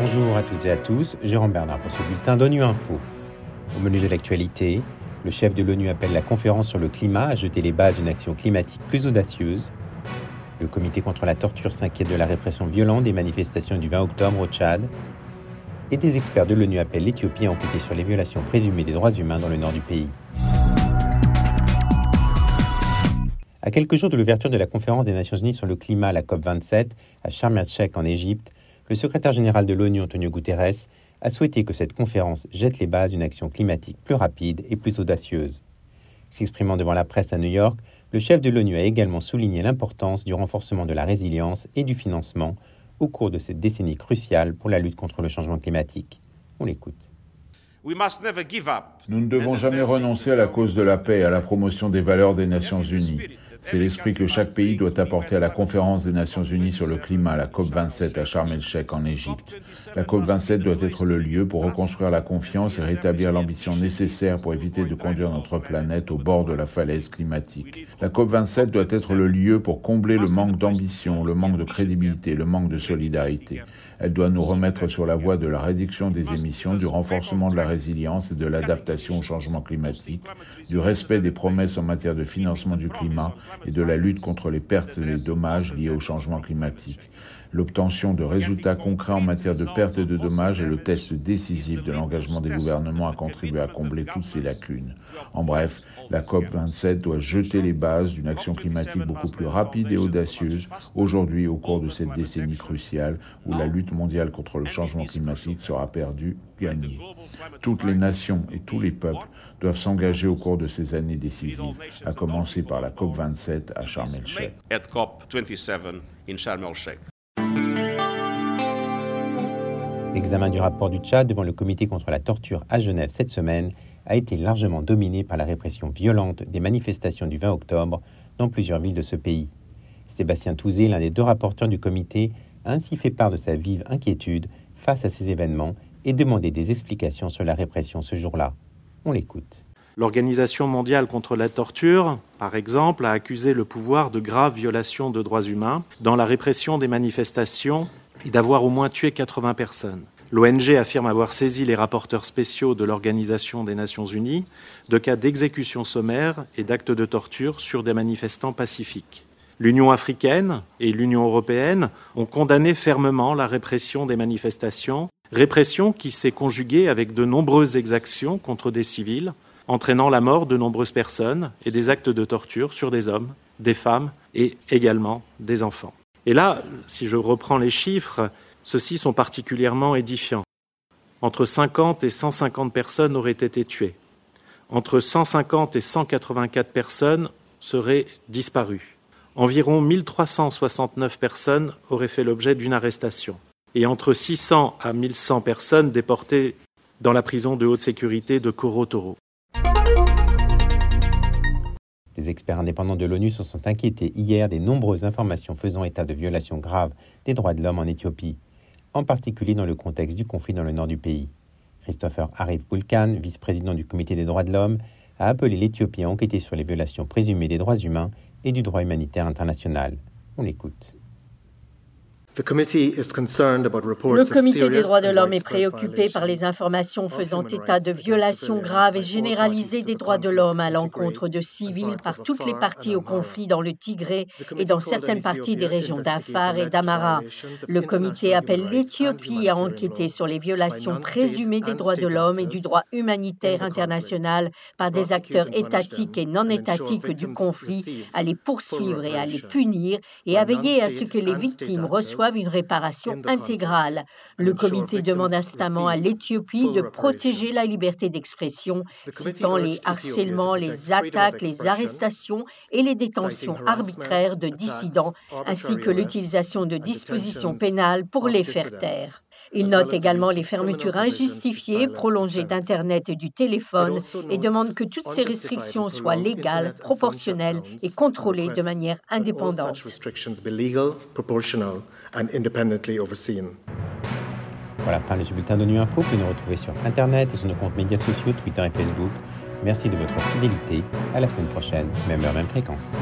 Bonjour à toutes et à tous, Jérôme Bernard pour ce bulletin d'ONU Info. Au menu de l'actualité, le chef de l'ONU appelle la conférence sur le climat à jeter les bases d'une action climatique plus audacieuse. Le comité contre la torture s'inquiète de la répression violente des manifestations du 20 octobre au Tchad. Et des experts de l'ONU appellent l'Éthiopie à enquêter sur les violations présumées des droits humains dans le nord du pays. À quelques jours de l'ouverture de la conférence des Nations Unies sur le climat, la COP27, à Sharm el-Sheikh en Égypte, le secrétaire général de l'ONU, Antonio Guterres, a souhaité que cette conférence jette les bases d'une action climatique plus rapide et plus audacieuse. S'exprimant devant la presse à New York, le chef de l'ONU a également souligné l'importance du renforcement de la résilience et du financement au cours de cette décennie cruciale pour la lutte contre le changement climatique. On l'écoute. Nous ne devons jamais renoncer à la cause de la paix et à la promotion des valeurs des Nations Unies. C'est l'esprit que chaque pays doit apporter à la conférence des Nations Unies sur le climat, la COP27 à Sharm el-Sheikh en Égypte. La COP27 doit être le lieu pour reconstruire la confiance et rétablir l'ambition nécessaire pour éviter de conduire notre planète au bord de la falaise climatique. La COP27 doit être le lieu pour combler le manque d'ambition, le manque de crédibilité, le manque de solidarité. Elle doit nous remettre sur la voie de la réduction des émissions, du renforcement de la résilience et de l'adaptation au changement climatique, du respect des promesses en matière de financement du climat et de la lutte contre les pertes et les dommages liés au changement climatique. L'obtention de résultats concrets en matière de pertes et de dommages est le test décisif de l'engagement des gouvernements à contribuer à combler toutes ces lacunes. En bref, la COP27 doit jeter les bases d'une action climatique beaucoup plus rapide et audacieuse aujourd'hui au cours de cette décennie cruciale où la lutte mondiale contre le changement climatique sera perdue, gagnée. Toutes les nations et tous les peuples doivent s'engager au cours de ces années décisives, à commencer par la COP27 à Sharm el-Sheikh. L'examen du rapport du Tchad devant le comité contre la torture à Genève cette semaine a été largement dominé par la répression violente des manifestations du 20 octobre dans plusieurs villes de ce pays. Sébastien Touzé, l'un des deux rapporteurs du comité, a ainsi fait part de sa vive inquiétude face à ces événements et demandé des explications sur la répression ce jour-là. On l'écoute. L'Organisation mondiale contre la torture, par exemple, a accusé le pouvoir de graves violations de droits humains dans la répression des manifestations et d'avoir au moins tué 80 personnes. L'ONG affirme avoir saisi les rapporteurs spéciaux de l'Organisation des Nations Unies de cas d'exécution sommaire et d'actes de torture sur des manifestants pacifiques. L'Union africaine et l'Union européenne ont condamné fermement la répression des manifestations, répression qui s'est conjuguée avec de nombreuses exactions contre des civils, entraînant la mort de nombreuses personnes et des actes de torture sur des hommes, des femmes et également des enfants. Et là, si je reprends les chiffres, ceux-ci sont particulièrement édifiants. Entre 50 et 150 personnes auraient été tuées. Entre 150 et 184 personnes seraient disparues. Environ 1369 personnes auraient fait l'objet d'une arrestation. Et entre 600 à 1100 personnes déportées dans la prison de haute sécurité de Korotoro. Des experts indépendants de l'ONU se sont inquiétés hier des nombreuses informations faisant état de violations graves des droits de l'homme en Éthiopie, en particulier dans le contexte du conflit dans le nord du pays. Christopher Arif Bulkan, vice-président du Comité des droits de l'homme, a appelé l'Éthiopie à enquêter sur les violations présumées des droits humains et du droit humanitaire international. On l'écoute. Le comité des droits de l'homme est préoccupé par les informations faisant état de violations graves et généralisées des droits de l'homme à l'encontre de civils par toutes les parties au conflit dans le Tigré et dans certaines parties des régions d'Afar et d'Amara. Le comité appelle l'Éthiopie à enquêter sur les violations présumées des droits de l'homme et du droit humanitaire international par des acteurs étatiques et non étatiques du conflit, à les poursuivre et à les punir et à veiller à ce que les victimes reçoivent une réparation intégrale. Le comité demande instamment à l'Éthiopie de protéger la liberté d'expression, citant les harcèlements, les attaques, les arrestations et les détentions arbitraires de dissidents, ainsi que l'utilisation de dispositions pénales pour les faire taire. Il note également les fermetures injustifiées, prolongées d'Internet et du téléphone et demande que toutes ces restrictions soient légales, proportionnelles et contrôlées de manière indépendante. Voilà, fin du bulletin de Info. Vous pouvez nous retrouver sur Internet et sur nos comptes médias sociaux, Twitter et Facebook. Merci de votre fidélité. À la semaine prochaine, même heure, même fréquence.